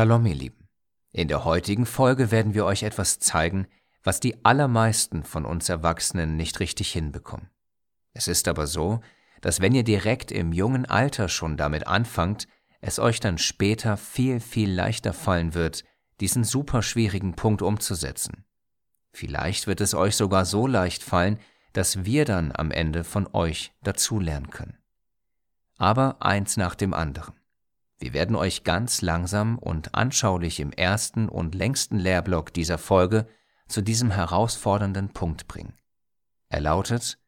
Shalom, ihr Lieben. In der heutigen Folge werden wir euch etwas zeigen, was die allermeisten von uns Erwachsenen nicht richtig hinbekommen. Es ist aber so, dass wenn ihr direkt im jungen Alter schon damit anfangt, es euch dann später viel, viel leichter fallen wird, diesen super schwierigen Punkt umzusetzen. Vielleicht wird es euch sogar so leicht fallen, dass wir dann am Ende von euch dazulernen können. Aber eins nach dem anderen. Wir werden euch ganz langsam und anschaulich im ersten und längsten Lehrblock dieser Folge zu diesem herausfordernden Punkt bringen. Er lautet,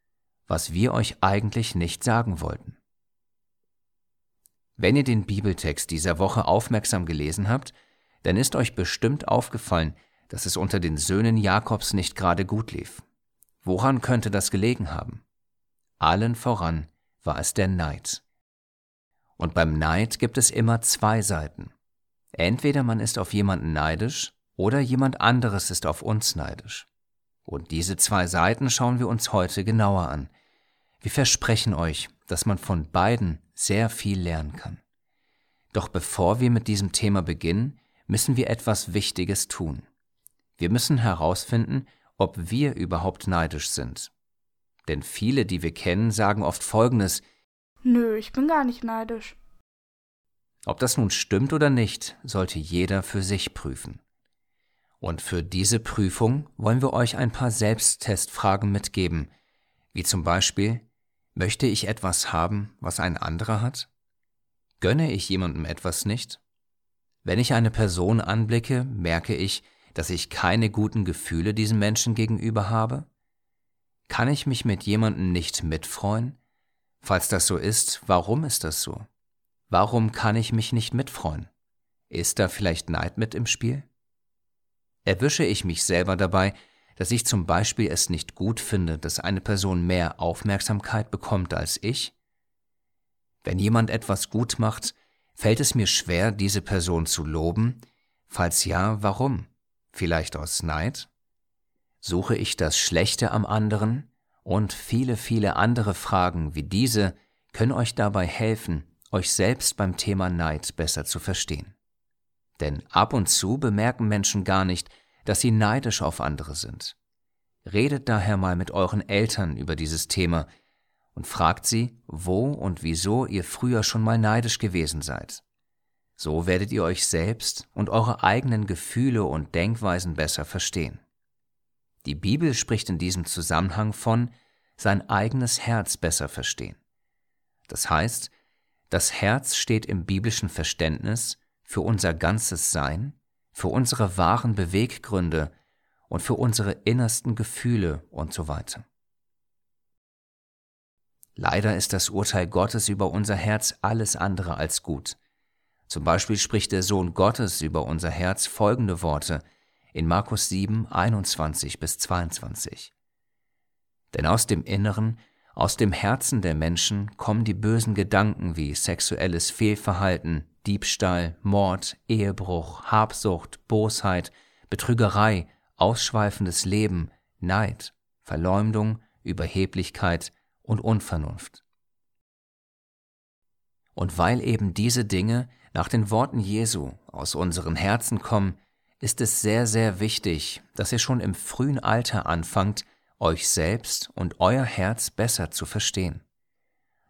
was wir euch eigentlich nicht sagen wollten. Wenn ihr den Bibeltext dieser Woche aufmerksam gelesen habt, dann ist euch bestimmt aufgefallen, dass es unter den Söhnen Jakobs nicht gerade gut lief. Woran könnte das gelegen haben? Allen voran war es der Neid. Und beim Neid gibt es immer zwei Seiten. Entweder man ist auf jemanden neidisch oder jemand anderes ist auf uns neidisch. Und diese zwei Seiten schauen wir uns heute genauer an. Wir versprechen euch, dass man von beiden sehr viel lernen kann. Doch bevor wir mit diesem Thema beginnen, müssen wir etwas Wichtiges tun. Wir müssen herausfinden, ob wir überhaupt neidisch sind. Denn viele, die wir kennen, sagen oft Folgendes Nö, ich bin gar nicht neidisch. Ob das nun stimmt oder nicht, sollte jeder für sich prüfen. Und für diese Prüfung wollen wir euch ein paar Selbsttestfragen mitgeben, wie zum Beispiel, möchte ich etwas haben, was ein anderer hat? Gönne ich jemandem etwas nicht? Wenn ich eine Person anblicke, merke ich, dass ich keine guten Gefühle diesem Menschen gegenüber habe? Kann ich mich mit jemandem nicht mitfreuen? Falls das so ist, warum ist das so? Warum kann ich mich nicht mitfreuen? Ist da vielleicht Neid mit im Spiel? Erwische ich mich selber dabei, dass ich zum Beispiel es nicht gut finde, dass eine Person mehr Aufmerksamkeit bekommt als ich? Wenn jemand etwas gut macht, fällt es mir schwer, diese Person zu loben? Falls ja, warum? Vielleicht aus Neid? Suche ich das Schlechte am anderen? Und viele, viele andere Fragen wie diese können euch dabei helfen, euch selbst beim Thema Neid besser zu verstehen. Denn ab und zu bemerken Menschen gar nicht, dass sie neidisch auf andere sind. Redet daher mal mit euren Eltern über dieses Thema und fragt sie, wo und wieso ihr früher schon mal neidisch gewesen seid. So werdet ihr euch selbst und eure eigenen Gefühle und Denkweisen besser verstehen. Die Bibel spricht in diesem Zusammenhang von sein eigenes Herz besser verstehen. Das heißt, das Herz steht im biblischen Verständnis für unser ganzes Sein, für unsere wahren Beweggründe und für unsere innersten Gefühle und so weiter. Leider ist das Urteil Gottes über unser Herz alles andere als gut. Zum Beispiel spricht der Sohn Gottes über unser Herz folgende Worte in Markus 7, 21 bis 22. Denn aus dem Inneren, aus dem Herzen der Menschen kommen die bösen Gedanken wie sexuelles Fehlverhalten, Diebstahl, Mord, Ehebruch, Habsucht, Bosheit, Betrügerei, ausschweifendes Leben, Neid, Verleumdung, Überheblichkeit und Unvernunft. Und weil eben diese Dinge nach den Worten Jesu aus unseren Herzen kommen, ist es sehr, sehr wichtig, dass ihr schon im frühen Alter anfangt, euch selbst und euer Herz besser zu verstehen.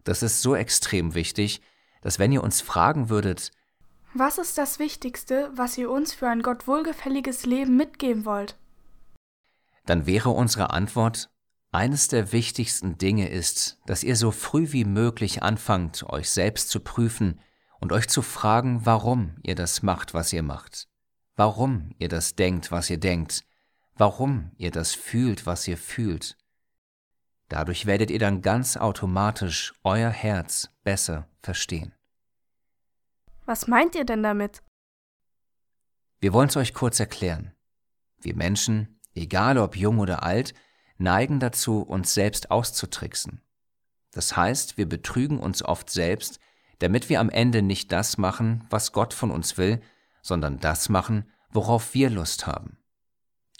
Das ist so extrem wichtig, dass wenn ihr uns fragen würdet, was ist das Wichtigste, was ihr uns für ein Gott wohlgefälliges Leben mitgeben wollt? Dann wäre unsere Antwort, eines der wichtigsten Dinge ist, dass ihr so früh wie möglich anfangt, euch selbst zu prüfen und euch zu fragen, warum ihr das macht, was ihr macht, warum ihr das denkt, was ihr denkt, warum ihr das fühlt, was ihr fühlt. Dadurch werdet ihr dann ganz automatisch euer Herz besser verstehen. Was meint ihr denn damit? Wir wollen es euch kurz erklären. Wir Menschen, egal ob jung oder alt, neigen dazu, uns selbst auszutricksen. Das heißt, wir betrügen uns oft selbst, damit wir am Ende nicht das machen, was Gott von uns will, sondern das machen, worauf wir Lust haben.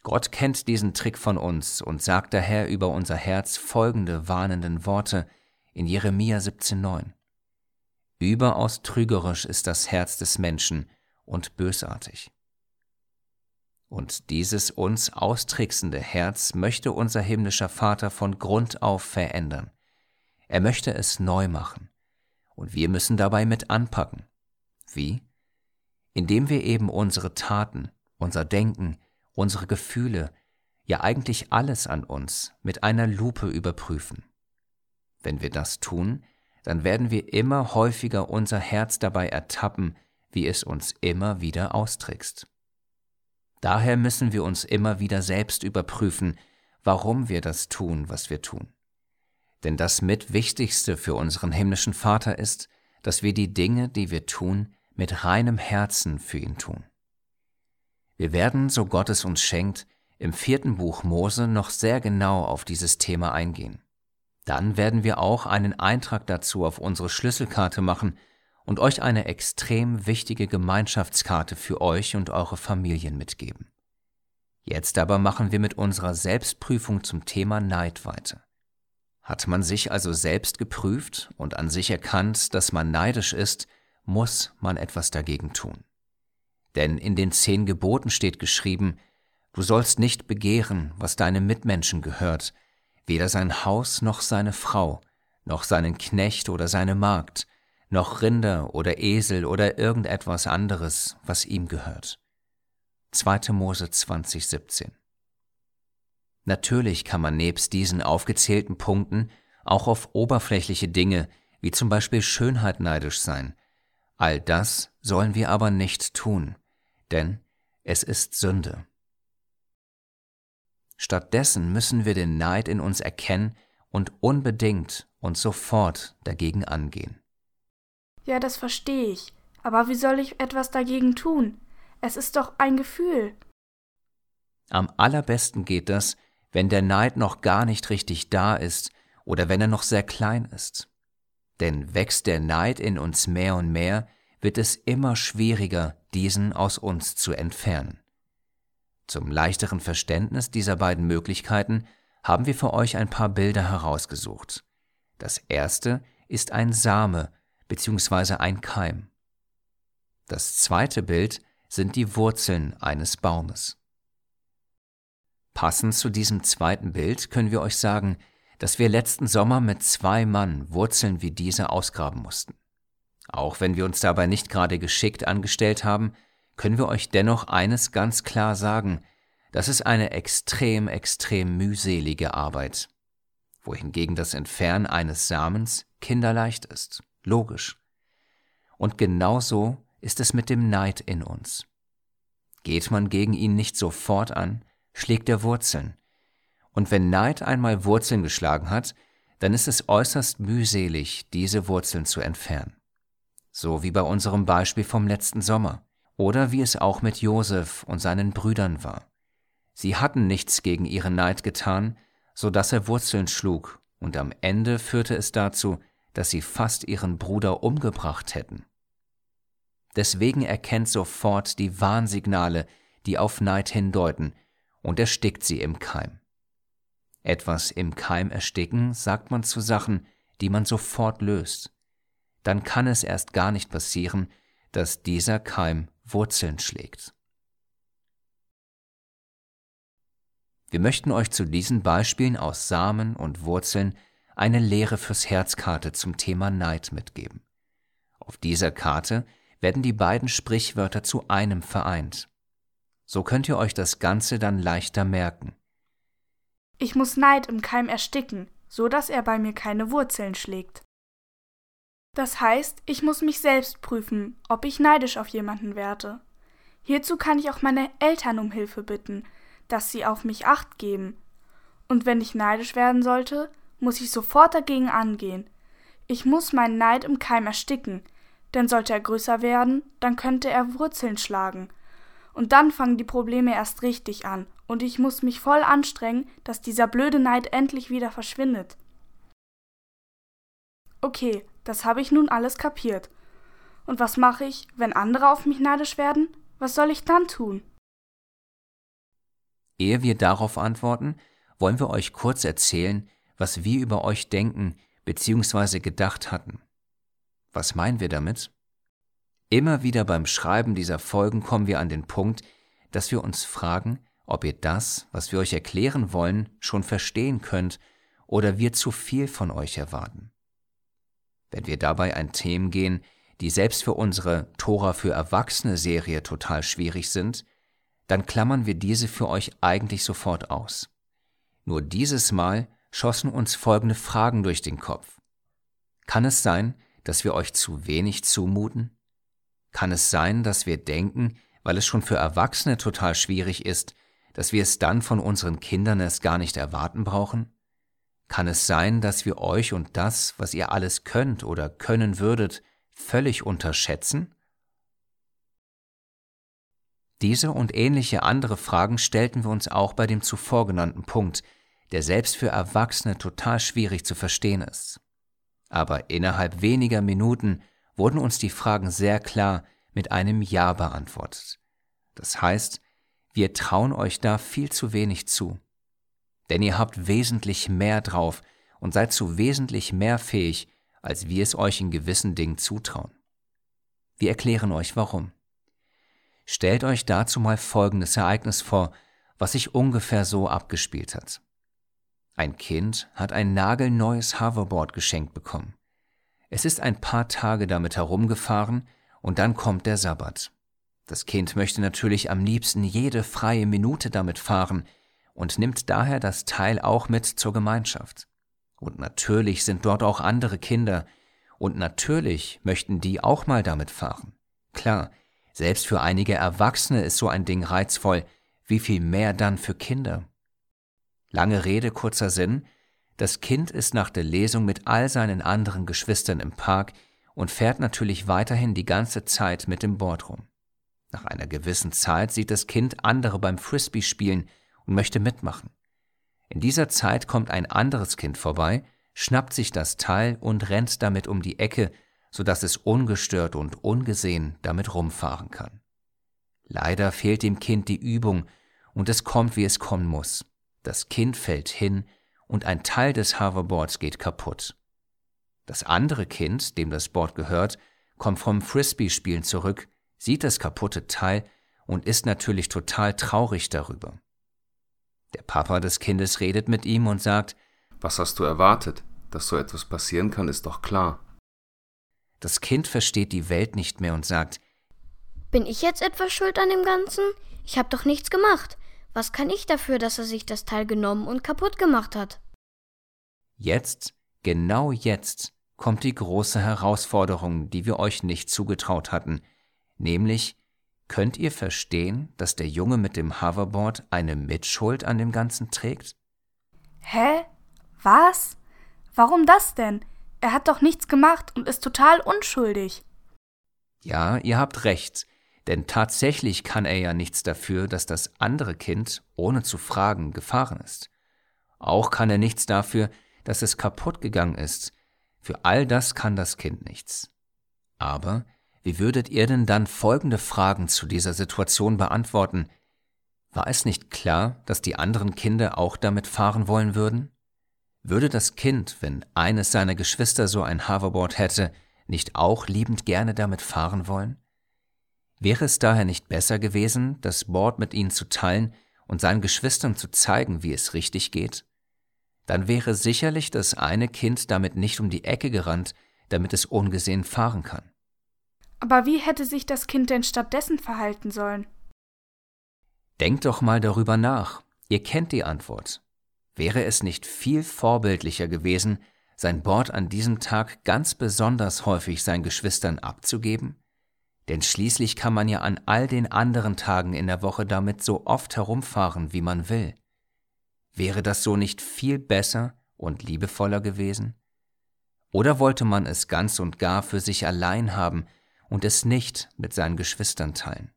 Gott kennt diesen Trick von uns und sagt daher über unser Herz folgende warnenden Worte in Jeremia 17,9. Überaus trügerisch ist das Herz des Menschen und bösartig. Und dieses uns austricksende Herz möchte unser himmlischer Vater von Grund auf verändern. Er möchte es neu machen. Und wir müssen dabei mit anpacken. Wie? Indem wir eben unsere Taten, unser Denken, unsere Gefühle, ja eigentlich alles an uns mit einer Lupe überprüfen. Wenn wir das tun, dann werden wir immer häufiger unser Herz dabei ertappen, wie es uns immer wieder austrickst. Daher müssen wir uns immer wieder selbst überprüfen, warum wir das tun, was wir tun. Denn das mit Wichtigste für unseren himmlischen Vater ist, dass wir die Dinge, die wir tun, mit reinem Herzen für ihn tun. Wir werden, so Gott es uns schenkt, im vierten Buch Mose noch sehr genau auf dieses Thema eingehen. Dann werden wir auch einen Eintrag dazu auf unsere Schlüsselkarte machen und euch eine extrem wichtige Gemeinschaftskarte für euch und eure Familien mitgeben. Jetzt aber machen wir mit unserer Selbstprüfung zum Thema Neid weiter. Hat man sich also selbst geprüft und an sich erkannt, dass man neidisch ist, muss man etwas dagegen tun. Denn in den zehn Geboten steht geschrieben, du sollst nicht begehren, was deinem Mitmenschen gehört, weder sein Haus noch seine Frau, noch seinen Knecht oder seine Magd, noch Rinder oder Esel oder irgendetwas anderes, was ihm gehört. 2. Mose 20, 17. Natürlich kann man nebst diesen aufgezählten Punkten auch auf oberflächliche Dinge wie zum Beispiel Schönheit neidisch sein. All das sollen wir aber nicht tun, denn es ist Sünde. Stattdessen müssen wir den Neid in uns erkennen und unbedingt und sofort dagegen angehen. Ja, das verstehe ich. Aber wie soll ich etwas dagegen tun? Es ist doch ein Gefühl. Am allerbesten geht das, wenn der Neid noch gar nicht richtig da ist oder wenn er noch sehr klein ist. Denn wächst der Neid in uns mehr und mehr, wird es immer schwieriger, diesen aus uns zu entfernen. Zum leichteren Verständnis dieser beiden Möglichkeiten haben wir für euch ein paar Bilder herausgesucht. Das erste ist ein Same bzw. ein Keim. Das zweite Bild sind die Wurzeln eines Baumes. Passend zu diesem zweiten Bild können wir euch sagen, dass wir letzten Sommer mit zwei Mann Wurzeln wie diese ausgraben mussten. Auch wenn wir uns dabei nicht gerade geschickt angestellt haben, können wir euch dennoch eines ganz klar sagen, das ist eine extrem, extrem mühselige Arbeit, wohingegen das Entfernen eines Samens kinderleicht ist, logisch. Und genauso ist es mit dem Neid in uns. Geht man gegen ihn nicht sofort an, schlägt er Wurzeln. Und wenn Neid einmal Wurzeln geschlagen hat, dann ist es äußerst mühselig, diese Wurzeln zu entfernen. So wie bei unserem Beispiel vom letzten Sommer oder wie es auch mit Josef und seinen Brüdern war. Sie hatten nichts gegen ihren Neid getan, so dass er Wurzeln schlug, und am Ende führte es dazu, dass sie fast ihren Bruder umgebracht hätten. Deswegen erkennt sofort die Warnsignale, die auf Neid hindeuten, und erstickt sie im Keim. Etwas im Keim ersticken sagt man zu Sachen, die man sofort löst. Dann kann es erst gar nicht passieren, dass dieser Keim Wurzeln schlägt. Wir möchten euch zu diesen Beispielen aus Samen und Wurzeln eine Lehre fürs Herzkarte zum Thema Neid mitgeben. Auf dieser Karte werden die beiden Sprichwörter zu einem vereint. So könnt ihr euch das Ganze dann leichter merken. Ich muss Neid im Keim ersticken, so dass er bei mir keine Wurzeln schlägt. Das heißt, ich muss mich selbst prüfen, ob ich neidisch auf jemanden werde. Hierzu kann ich auch meine Eltern um Hilfe bitten, dass sie auf mich acht geben. Und wenn ich neidisch werden sollte, muss ich sofort dagegen angehen. Ich muss meinen Neid im Keim ersticken, denn sollte er größer werden, dann könnte er Wurzeln schlagen. Und dann fangen die Probleme erst richtig an, und ich muss mich voll anstrengen, dass dieser blöde Neid endlich wieder verschwindet. Okay, das habe ich nun alles kapiert. Und was mache ich, wenn andere auf mich neidisch werden? Was soll ich dann tun? Ehe wir darauf antworten, wollen wir euch kurz erzählen, was wir über euch denken bzw. gedacht hatten. Was meinen wir damit? Immer wieder beim Schreiben dieser Folgen kommen wir an den Punkt, dass wir uns fragen, ob ihr das, was wir euch erklären wollen, schon verstehen könnt oder wir zu viel von euch erwarten. Wenn wir dabei an Themen gehen, die selbst für unsere Tora für Erwachsene Serie total schwierig sind, dann klammern wir diese für euch eigentlich sofort aus. Nur dieses Mal schossen uns folgende Fragen durch den Kopf. Kann es sein, dass wir euch zu wenig zumuten? Kann es sein, dass wir denken, weil es schon für Erwachsene total schwierig ist, dass wir es dann von unseren Kindern erst gar nicht erwarten brauchen? Kann es sein, dass wir euch und das, was ihr alles könnt oder können würdet, völlig unterschätzen? Diese und ähnliche andere Fragen stellten wir uns auch bei dem zuvor genannten Punkt, der selbst für Erwachsene total schwierig zu verstehen ist. Aber innerhalb weniger Minuten wurden uns die Fragen sehr klar mit einem Ja beantwortet. Das heißt, wir trauen euch da viel zu wenig zu. Denn ihr habt wesentlich mehr drauf und seid zu wesentlich mehr fähig, als wir es euch in gewissen Dingen zutrauen. Wir erklären euch warum. Stellt euch dazu mal folgendes Ereignis vor, was sich ungefähr so abgespielt hat. Ein Kind hat ein nagelneues Hoverboard geschenkt bekommen. Es ist ein paar Tage damit herumgefahren und dann kommt der Sabbat. Das Kind möchte natürlich am liebsten jede freie Minute damit fahren und nimmt daher das Teil auch mit zur Gemeinschaft. Und natürlich sind dort auch andere Kinder, und natürlich möchten die auch mal damit fahren. Klar, selbst für einige Erwachsene ist so ein Ding reizvoll, wie viel mehr dann für Kinder. Lange Rede, kurzer Sinn, das Kind ist nach der Lesung mit all seinen anderen Geschwistern im Park und fährt natürlich weiterhin die ganze Zeit mit dem Board rum. Nach einer gewissen Zeit sieht das Kind andere beim Frisbee spielen und möchte mitmachen. In dieser Zeit kommt ein anderes Kind vorbei, schnappt sich das Teil und rennt damit um die Ecke, sodass es ungestört und ungesehen damit rumfahren kann. Leider fehlt dem Kind die Übung und es kommt, wie es kommen muss. Das Kind fällt hin und ein Teil des Hoverboards geht kaputt. Das andere Kind, dem das Board gehört, kommt vom Frisbee-Spielen zurück, sieht das kaputte Teil und ist natürlich total traurig darüber. Der Papa des Kindes redet mit ihm und sagt, Was hast du erwartet? Dass so etwas passieren kann, ist doch klar. Das Kind versteht die Welt nicht mehr und sagt, Bin ich jetzt etwas schuld an dem Ganzen? Ich habe doch nichts gemacht. Was kann ich dafür, dass er sich das Teil genommen und kaputt gemacht hat? Jetzt, genau jetzt, kommt die große Herausforderung, die wir euch nicht zugetraut hatten, nämlich, könnt ihr verstehen, dass der Junge mit dem Hoverboard eine Mitschuld an dem Ganzen trägt? Hä? Was? Warum das denn? Er hat doch nichts gemacht und ist total unschuldig. Ja, ihr habt recht, denn tatsächlich kann er ja nichts dafür, dass das andere Kind, ohne zu fragen, gefahren ist. Auch kann er nichts dafür, dass es kaputt gegangen ist. Für all das kann das Kind nichts. Aber wie würdet ihr denn dann folgende Fragen zu dieser Situation beantworten? War es nicht klar, dass die anderen Kinder auch damit fahren wollen würden? Würde das Kind, wenn eines seiner Geschwister so ein Hoverboard hätte, nicht auch liebend gerne damit fahren wollen? Wäre es daher nicht besser gewesen, das Board mit ihnen zu teilen und seinen Geschwistern zu zeigen, wie es richtig geht? Dann wäre sicherlich das eine Kind damit nicht um die Ecke gerannt, damit es ungesehen fahren kann. Aber wie hätte sich das Kind denn stattdessen verhalten sollen? Denkt doch mal darüber nach. Ihr kennt die Antwort. Wäre es nicht viel vorbildlicher gewesen, sein Board an diesem Tag ganz besonders häufig seinen Geschwistern abzugeben? Denn schließlich kann man ja an all den anderen Tagen in der Woche damit so oft herumfahren, wie man will. Wäre das so nicht viel besser und liebevoller gewesen? Oder wollte man es ganz und gar für sich allein haben und es nicht mit seinen Geschwistern teilen?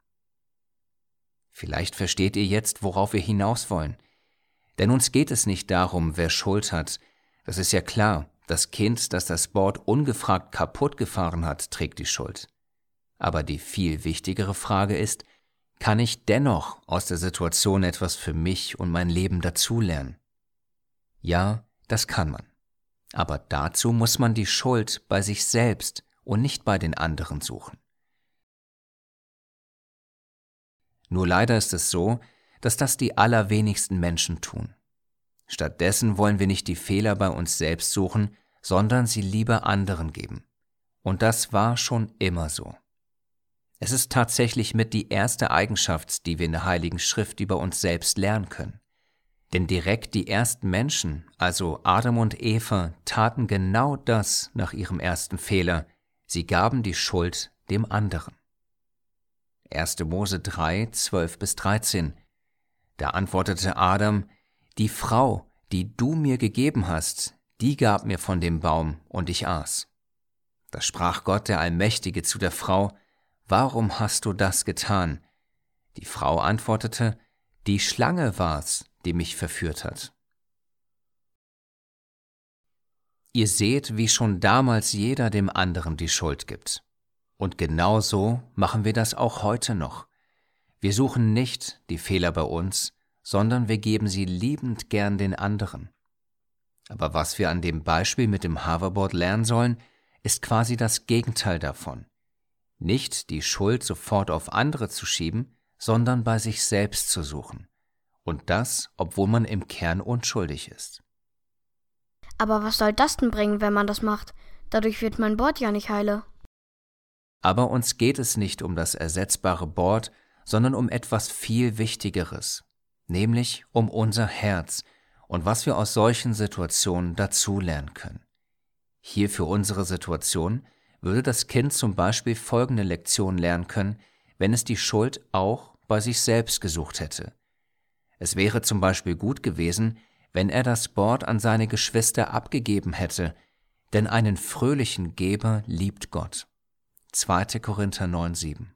Vielleicht versteht ihr jetzt, worauf wir hinaus wollen. Denn uns geht es nicht darum, wer Schuld hat. Das ist ja klar, das Kind, das das Board ungefragt kaputt gefahren hat, trägt die Schuld. Aber die viel wichtigere Frage ist, kann ich dennoch aus der Situation etwas für mich und mein Leben dazulernen? Ja, das kann man. Aber dazu muss man die Schuld bei sich selbst und nicht bei den anderen suchen. Nur leider ist es so, dass das die allerwenigsten Menschen tun. Stattdessen wollen wir nicht die Fehler bei uns selbst suchen, sondern sie lieber anderen geben. Und das war schon immer so. Es ist tatsächlich mit die erste Eigenschaft, die wir in der Heiligen Schrift über uns selbst lernen können. Denn direkt die ersten Menschen, also Adam und Eva, taten genau das nach ihrem ersten Fehler. Sie gaben die Schuld dem anderen. 1. Mose 3, 12 bis 13. Da antwortete Adam, Die Frau, die du mir gegeben hast, die gab mir von dem Baum und ich aß. Da sprach Gott der Allmächtige zu der Frau, Warum hast du das getan? Die Frau antwortete, Die Schlange war's, die mich verführt hat. Ihr seht, wie schon damals jeder dem anderen die Schuld gibt. Und genau so machen wir das auch heute noch. Wir suchen nicht die Fehler bei uns, sondern wir geben sie liebend gern den anderen. Aber was wir an dem Beispiel mit dem Hoverboard lernen sollen, ist quasi das Gegenteil davon. Nicht die Schuld sofort auf andere zu schieben, sondern bei sich selbst zu suchen. Und das, obwohl man im Kern unschuldig ist. Aber was soll das denn bringen, wenn man das macht? Dadurch wird mein Board ja nicht heile. Aber uns geht es nicht um das ersetzbare Board, sondern um etwas viel Wichtigeres, nämlich um unser Herz und was wir aus solchen Situationen dazulernen können. Hier für unsere Situation würde das Kind zum Beispiel folgende Lektion lernen können, wenn es die Schuld auch bei sich selbst gesucht hätte. Es wäre zum Beispiel gut gewesen, wenn er das Board an seine Geschwister abgegeben hätte, denn einen fröhlichen Geber liebt Gott. 2. Korinther 9,7.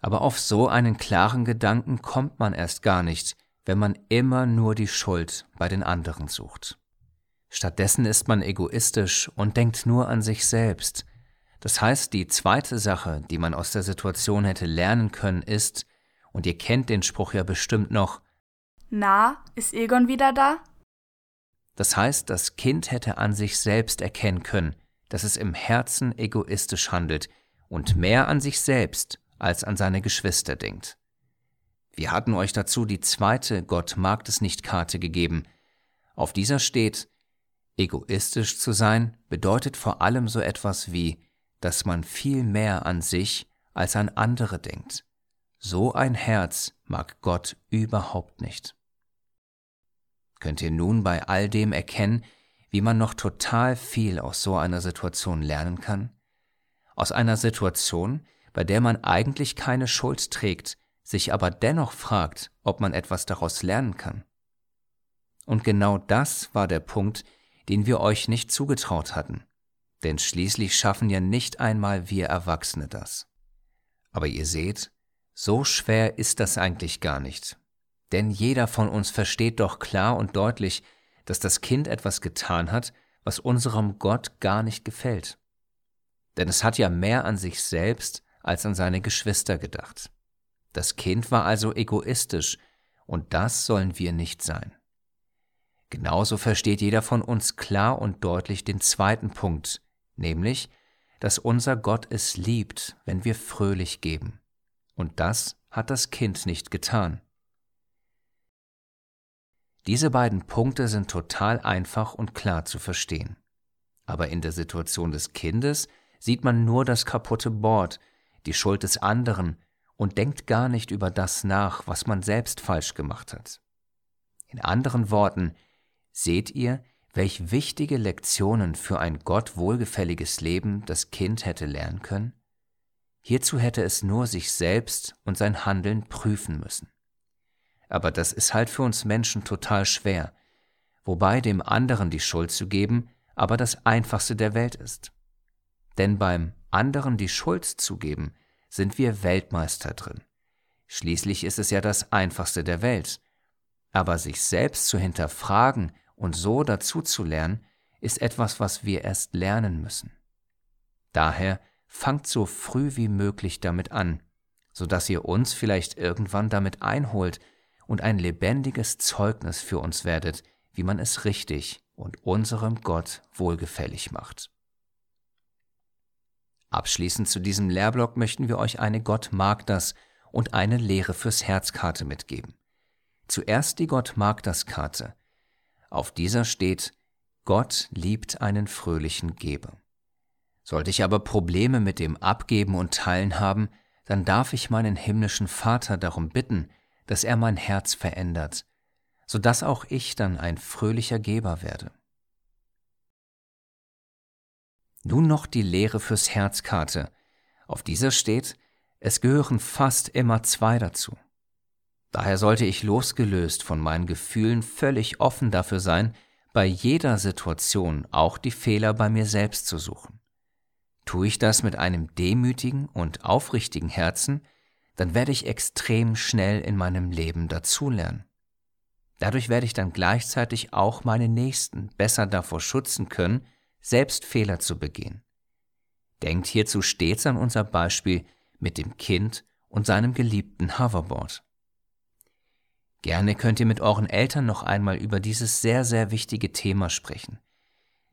Aber auf so einen klaren Gedanken kommt man erst gar nicht, wenn man immer nur die Schuld bei den anderen sucht. Stattdessen ist man egoistisch und denkt nur an sich selbst. Das heißt, die zweite Sache, die man aus der Situation hätte lernen können, ist, und ihr kennt den Spruch ja bestimmt noch, Na, ist Egon wieder da? Das heißt, das Kind hätte an sich selbst erkennen können, dass es im Herzen egoistisch handelt und mehr an sich selbst als an seine Geschwister denkt. Wir hatten euch dazu die zweite Gott mag es nicht Karte gegeben. Auf dieser steht, egoistisch zu sein bedeutet vor allem so etwas wie, dass man viel mehr an sich als an andere denkt. So ein Herz mag Gott überhaupt nicht. Könnt ihr nun bei all dem erkennen, wie man noch total viel aus so einer Situation lernen kann? Aus einer Situation, bei der man eigentlich keine Schuld trägt, sich aber dennoch fragt, ob man etwas daraus lernen kann. Und genau das war der Punkt, den wir euch nicht zugetraut hatten, denn schließlich schaffen ja nicht einmal wir Erwachsene das. Aber ihr seht, so schwer ist das eigentlich gar nicht, denn jeder von uns versteht doch klar und deutlich, dass das Kind etwas getan hat, was unserem Gott gar nicht gefällt. Denn es hat ja mehr an sich selbst als an seine Geschwister gedacht. Das Kind war also egoistisch, und das sollen wir nicht sein. Genauso versteht jeder von uns klar und deutlich den zweiten Punkt, nämlich, dass unser Gott es liebt, wenn wir fröhlich geben. Und das hat das Kind nicht getan. Diese beiden Punkte sind total einfach und klar zu verstehen. Aber in der Situation des Kindes sieht man nur das kaputte Board, die Schuld des anderen und denkt gar nicht über das nach, was man selbst falsch gemacht hat. In anderen Worten, seht ihr, welch wichtige Lektionen für ein Gott wohlgefälliges Leben das Kind hätte lernen können? Hierzu hätte es nur sich selbst und sein Handeln prüfen müssen aber das ist halt für uns Menschen total schwer, wobei dem anderen die Schuld zu geben aber das einfachste der Welt ist. Denn beim anderen die Schuld zu geben, sind wir Weltmeister drin. Schließlich ist es ja das einfachste der Welt. Aber sich selbst zu hinterfragen und so dazu zu lernen, ist etwas, was wir erst lernen müssen. Daher fangt so früh wie möglich damit an, so dass ihr uns vielleicht irgendwann damit einholt, und ein lebendiges Zeugnis für uns werdet, wie man es richtig und unserem Gott wohlgefällig macht. Abschließend zu diesem Lehrblock möchten wir euch eine Gott mag das und eine Lehre fürs Herzkarte mitgeben. Zuerst die Gott mag das Karte. Auf dieser steht, Gott liebt einen fröhlichen Geber. Sollte ich aber Probleme mit dem Abgeben und Teilen haben, dann darf ich meinen himmlischen Vater darum bitten, dass er mein Herz verändert, so dass auch ich dann ein fröhlicher Geber werde. Nun noch die Lehre fürs Herzkarte. Auf dieser steht, es gehören fast immer zwei dazu. Daher sollte ich losgelöst von meinen Gefühlen völlig offen dafür sein, bei jeder Situation auch die Fehler bei mir selbst zu suchen. Tue ich das mit einem demütigen und aufrichtigen Herzen, dann werde ich extrem schnell in meinem Leben dazulernen. Dadurch werde ich dann gleichzeitig auch meine Nächsten besser davor schützen können, selbst Fehler zu begehen. Denkt hierzu stets an unser Beispiel mit dem Kind und seinem geliebten Hoverboard. Gerne könnt ihr mit euren Eltern noch einmal über dieses sehr, sehr wichtige Thema sprechen.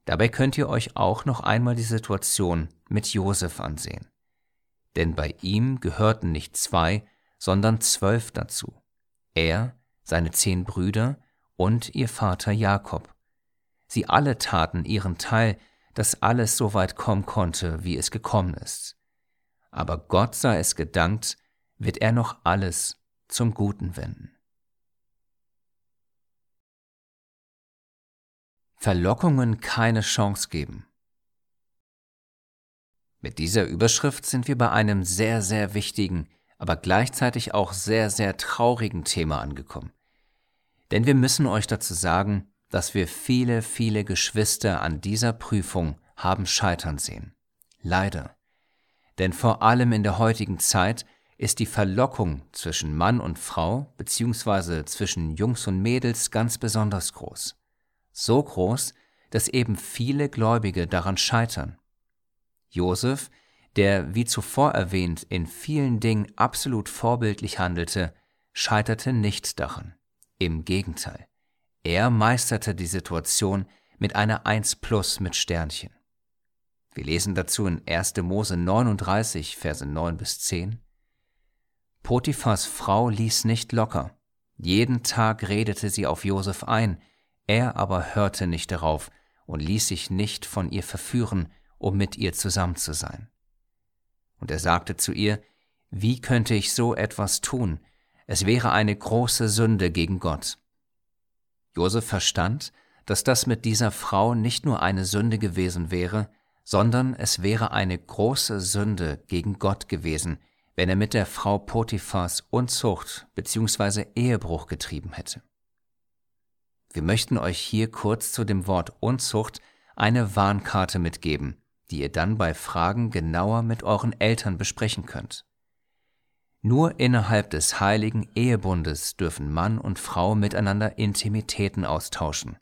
Dabei könnt ihr euch auch noch einmal die Situation mit Josef ansehen. Denn bei ihm gehörten nicht zwei, sondern zwölf dazu. Er, seine zehn Brüder und ihr Vater Jakob. Sie alle taten ihren Teil, dass alles so weit kommen konnte, wie es gekommen ist. Aber Gott sei es gedankt, wird er noch alles zum Guten wenden. Verlockungen keine Chance geben. Mit dieser Überschrift sind wir bei einem sehr, sehr wichtigen, aber gleichzeitig auch sehr, sehr traurigen Thema angekommen. Denn wir müssen euch dazu sagen, dass wir viele, viele Geschwister an dieser Prüfung haben scheitern sehen. Leider. Denn vor allem in der heutigen Zeit ist die Verlockung zwischen Mann und Frau bzw. zwischen Jungs und Mädels ganz besonders groß so groß, dass eben viele Gläubige daran scheitern. Josef, der wie zuvor erwähnt in vielen Dingen absolut vorbildlich handelte, scheiterte nicht daran. Im Gegenteil, er meisterte die Situation mit einer 1 plus mit Sternchen. Wir lesen dazu in 1. Mose 39, Verse 9 bis 10. Potiphas Frau ließ nicht locker. Jeden Tag redete sie auf Josef ein, er aber hörte nicht darauf und ließ sich nicht von ihr verführen, um mit ihr zusammen zu sein. Und er sagte zu ihr, Wie könnte ich so etwas tun? Es wäre eine große Sünde gegen Gott. Josef verstand, dass das mit dieser Frau nicht nur eine Sünde gewesen wäre, sondern es wäre eine große Sünde gegen Gott gewesen, wenn er mit der Frau Potiphas Unzucht bzw. Ehebruch getrieben hätte. Wir möchten euch hier kurz zu dem Wort Unzucht eine Warnkarte mitgeben, die ihr dann bei Fragen genauer mit euren Eltern besprechen könnt. Nur innerhalb des heiligen Ehebundes dürfen Mann und Frau miteinander Intimitäten austauschen.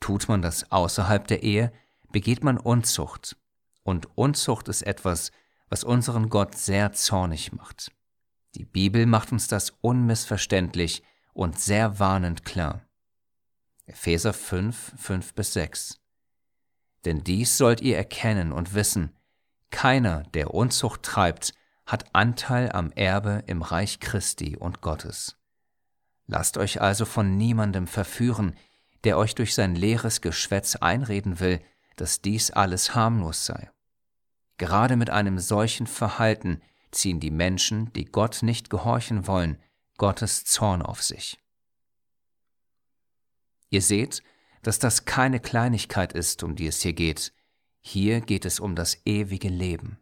Tut man das außerhalb der Ehe, begeht man Unzucht. Und Unzucht ist etwas, was unseren Gott sehr zornig macht. Die Bibel macht uns das unmissverständlich und sehr warnend klar. Epheser 5, 5 bis 6. Denn dies sollt ihr erkennen und wissen, keiner, der Unzucht treibt, hat Anteil am Erbe im Reich Christi und Gottes. Lasst euch also von niemandem verführen, der euch durch sein leeres Geschwätz einreden will, dass dies alles harmlos sei. Gerade mit einem solchen Verhalten ziehen die Menschen, die Gott nicht gehorchen wollen, Gottes Zorn auf sich. Ihr seht, dass das keine Kleinigkeit ist, um die es hier geht. Hier geht es um das ewige Leben.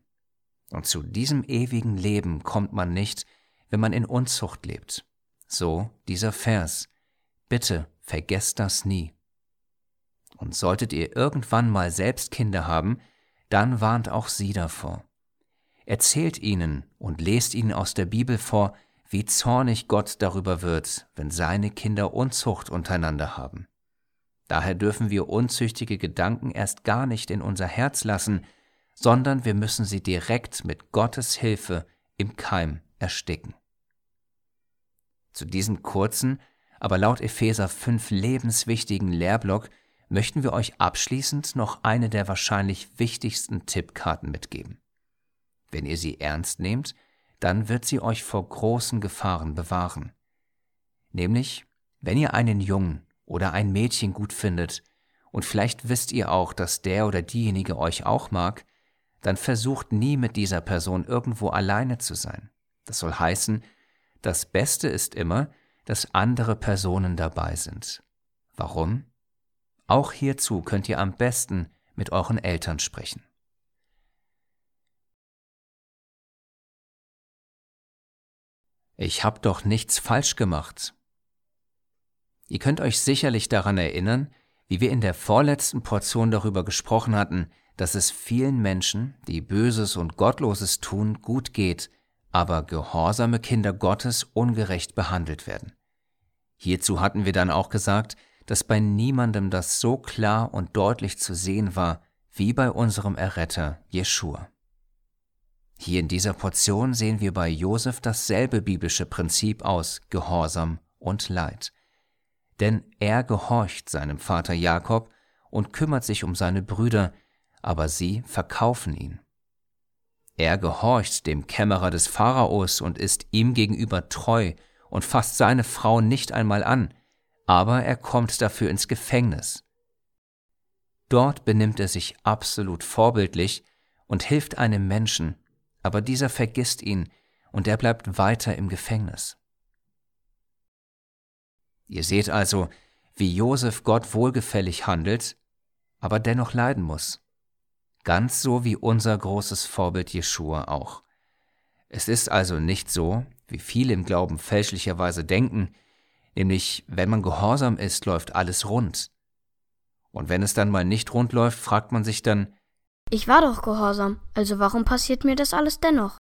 Und zu diesem ewigen Leben kommt man nicht, wenn man in Unzucht lebt. So dieser Vers. Bitte vergesst das nie. Und solltet ihr irgendwann mal selbst Kinder haben, dann warnt auch sie davor. Erzählt ihnen und lest ihnen aus der Bibel vor, wie zornig Gott darüber wird, wenn seine Kinder Unzucht untereinander haben. Daher dürfen wir unzüchtige Gedanken erst gar nicht in unser Herz lassen, sondern wir müssen sie direkt mit Gottes Hilfe im Keim ersticken. Zu diesem kurzen, aber laut Epheser 5 lebenswichtigen Lehrblock möchten wir euch abschließend noch eine der wahrscheinlich wichtigsten Tippkarten mitgeben. Wenn ihr sie ernst nehmt, dann wird sie euch vor großen Gefahren bewahren. Nämlich, wenn ihr einen Jungen oder ein Mädchen gut findet, und vielleicht wisst ihr auch, dass der oder diejenige euch auch mag, dann versucht nie mit dieser Person irgendwo alleine zu sein. Das soll heißen, das Beste ist immer, dass andere Personen dabei sind. Warum? Auch hierzu könnt ihr am besten mit euren Eltern sprechen. Ich hab doch nichts falsch gemacht. Ihr könnt euch sicherlich daran erinnern, wie wir in der vorletzten Portion darüber gesprochen hatten, dass es vielen Menschen, die Böses und Gottloses tun, gut geht, aber gehorsame Kinder Gottes ungerecht behandelt werden. Hierzu hatten wir dann auch gesagt, dass bei niemandem das so klar und deutlich zu sehen war, wie bei unserem Erretter Jeschua. Hier in dieser Portion sehen wir bei Josef dasselbe biblische Prinzip aus Gehorsam und Leid. Denn er gehorcht seinem Vater Jakob und kümmert sich um seine Brüder, aber sie verkaufen ihn. Er gehorcht dem Kämmerer des Pharaos und ist ihm gegenüber treu und fasst seine Frau nicht einmal an, aber er kommt dafür ins Gefängnis. Dort benimmt er sich absolut vorbildlich und hilft einem Menschen, aber dieser vergisst ihn und er bleibt weiter im Gefängnis. Ihr seht also, wie Josef Gott wohlgefällig handelt, aber dennoch leiden muss. Ganz so wie unser großes Vorbild Jeschua auch. Es ist also nicht so, wie viele im Glauben fälschlicherweise denken, nämlich wenn man gehorsam ist, läuft alles rund. Und wenn es dann mal nicht rund läuft, fragt man sich dann, ich war doch gehorsam, also warum passiert mir das alles dennoch?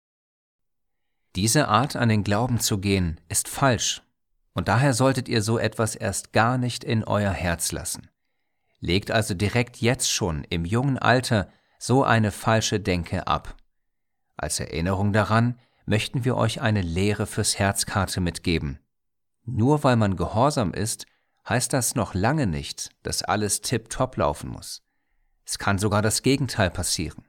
Diese Art an den Glauben zu gehen, ist falsch, und daher solltet ihr so etwas erst gar nicht in euer Herz lassen. Legt also direkt jetzt schon im jungen Alter so eine falsche Denke ab. Als Erinnerung daran möchten wir euch eine Lehre fürs Herzkarte mitgeben. Nur weil man gehorsam ist, heißt das noch lange nicht, dass alles tipptopp laufen muss. Es kann sogar das Gegenteil passieren.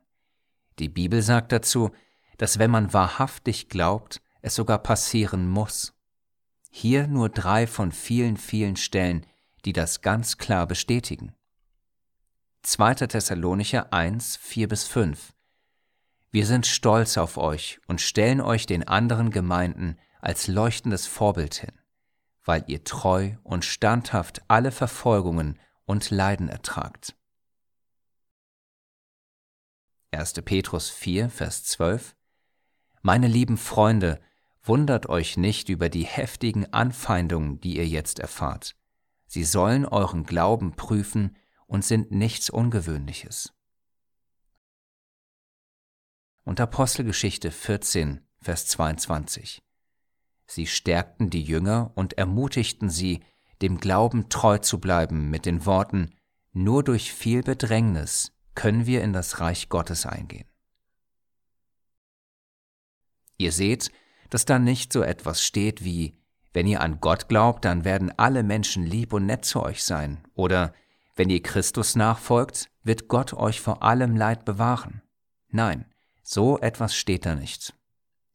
Die Bibel sagt dazu, dass wenn man wahrhaftig glaubt, es sogar passieren muss. Hier nur drei von vielen, vielen Stellen, die das ganz klar bestätigen. 2. Thessalonicher 1, 4 bis 5. Wir sind stolz auf euch und stellen euch den anderen Gemeinden als leuchtendes Vorbild hin, weil ihr treu und standhaft alle Verfolgungen und Leiden ertragt. 1. Petrus 4, Vers 12 Meine lieben Freunde, wundert euch nicht über die heftigen Anfeindungen, die ihr jetzt erfahrt. Sie sollen euren Glauben prüfen und sind nichts Ungewöhnliches. Und Apostelgeschichte 14, Vers 22 Sie stärkten die Jünger und ermutigten sie, dem Glauben treu zu bleiben mit den Worten, nur durch viel Bedrängnis können wir in das Reich Gottes eingehen. Ihr seht, dass da nicht so etwas steht wie, wenn ihr an Gott glaubt, dann werden alle Menschen lieb und nett zu euch sein, oder wenn ihr Christus nachfolgt, wird Gott euch vor allem Leid bewahren. Nein, so etwas steht da nicht.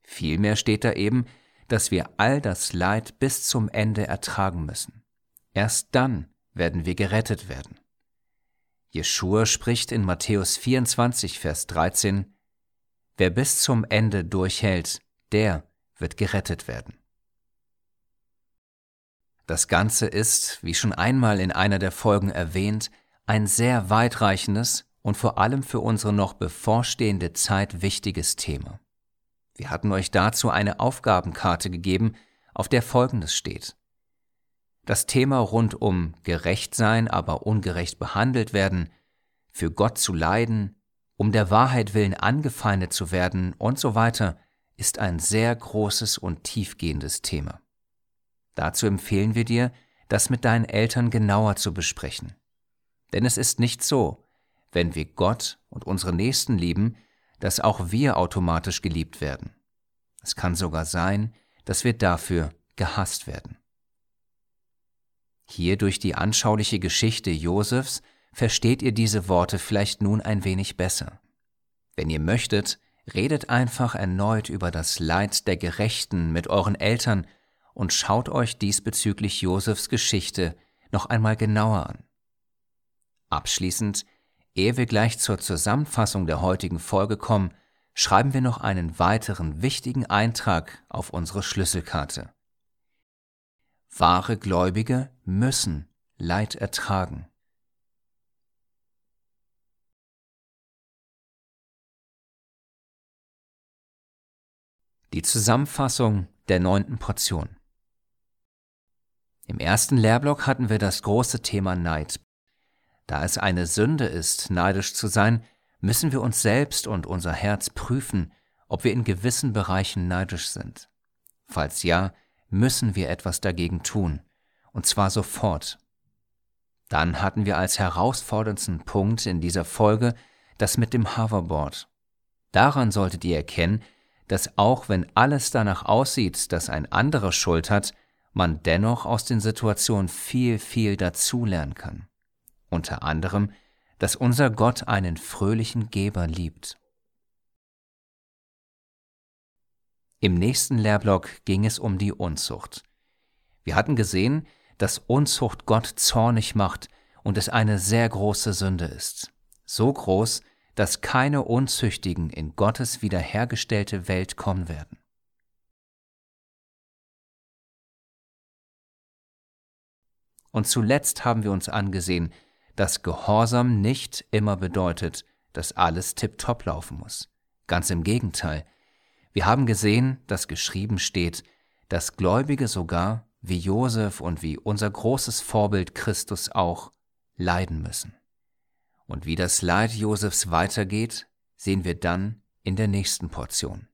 Vielmehr steht da eben, dass wir all das Leid bis zum Ende ertragen müssen. Erst dann werden wir gerettet werden. Jeschua spricht in Matthäus 24, Vers 13, Wer bis zum Ende durchhält, der wird gerettet werden. Das Ganze ist, wie schon einmal in einer der Folgen erwähnt, ein sehr weitreichendes und vor allem für unsere noch bevorstehende Zeit wichtiges Thema. Wir hatten euch dazu eine Aufgabenkarte gegeben, auf der Folgendes steht. Das Thema rund um gerecht sein, aber ungerecht behandelt werden, für Gott zu leiden, um der Wahrheit willen angefeindet zu werden und so weiter, ist ein sehr großes und tiefgehendes Thema. Dazu empfehlen wir dir, das mit deinen Eltern genauer zu besprechen. Denn es ist nicht so, wenn wir Gott und unsere Nächsten lieben, dass auch wir automatisch geliebt werden. Es kann sogar sein, dass wir dafür gehasst werden. Hier durch die anschauliche Geschichte Josefs versteht ihr diese Worte vielleicht nun ein wenig besser. Wenn ihr möchtet, Redet einfach erneut über das Leid der Gerechten mit euren Eltern und schaut euch diesbezüglich Josefs Geschichte noch einmal genauer an. Abschließend, ehe wir gleich zur Zusammenfassung der heutigen Folge kommen, schreiben wir noch einen weiteren wichtigen Eintrag auf unsere Schlüsselkarte. Wahre Gläubige müssen Leid ertragen. Die Zusammenfassung der neunten Portion. Im ersten Lehrblock hatten wir das große Thema Neid. Da es eine Sünde ist, neidisch zu sein, müssen wir uns selbst und unser Herz prüfen, ob wir in gewissen Bereichen neidisch sind. Falls ja, müssen wir etwas dagegen tun, und zwar sofort. Dann hatten wir als herausforderndsten Punkt in dieser Folge das mit dem Hoverboard. Daran solltet ihr erkennen, dass auch wenn alles danach aussieht, dass ein anderer Schuld hat, man dennoch aus den Situationen viel, viel dazulernen kann. Unter anderem, dass unser Gott einen fröhlichen Geber liebt. Im nächsten Lehrblock ging es um die Unzucht. Wir hatten gesehen, dass Unzucht Gott zornig macht und es eine sehr große Sünde ist. So groß, dass keine Unzüchtigen in Gottes wiederhergestellte Welt kommen werden. Und zuletzt haben wir uns angesehen, dass Gehorsam nicht immer bedeutet, dass alles tiptop laufen muss. Ganz im Gegenteil. Wir haben gesehen, dass geschrieben steht, dass Gläubige sogar, wie Josef und wie unser großes Vorbild Christus auch, leiden müssen. Und wie das Leid Josefs weitergeht, sehen wir dann in der nächsten Portion.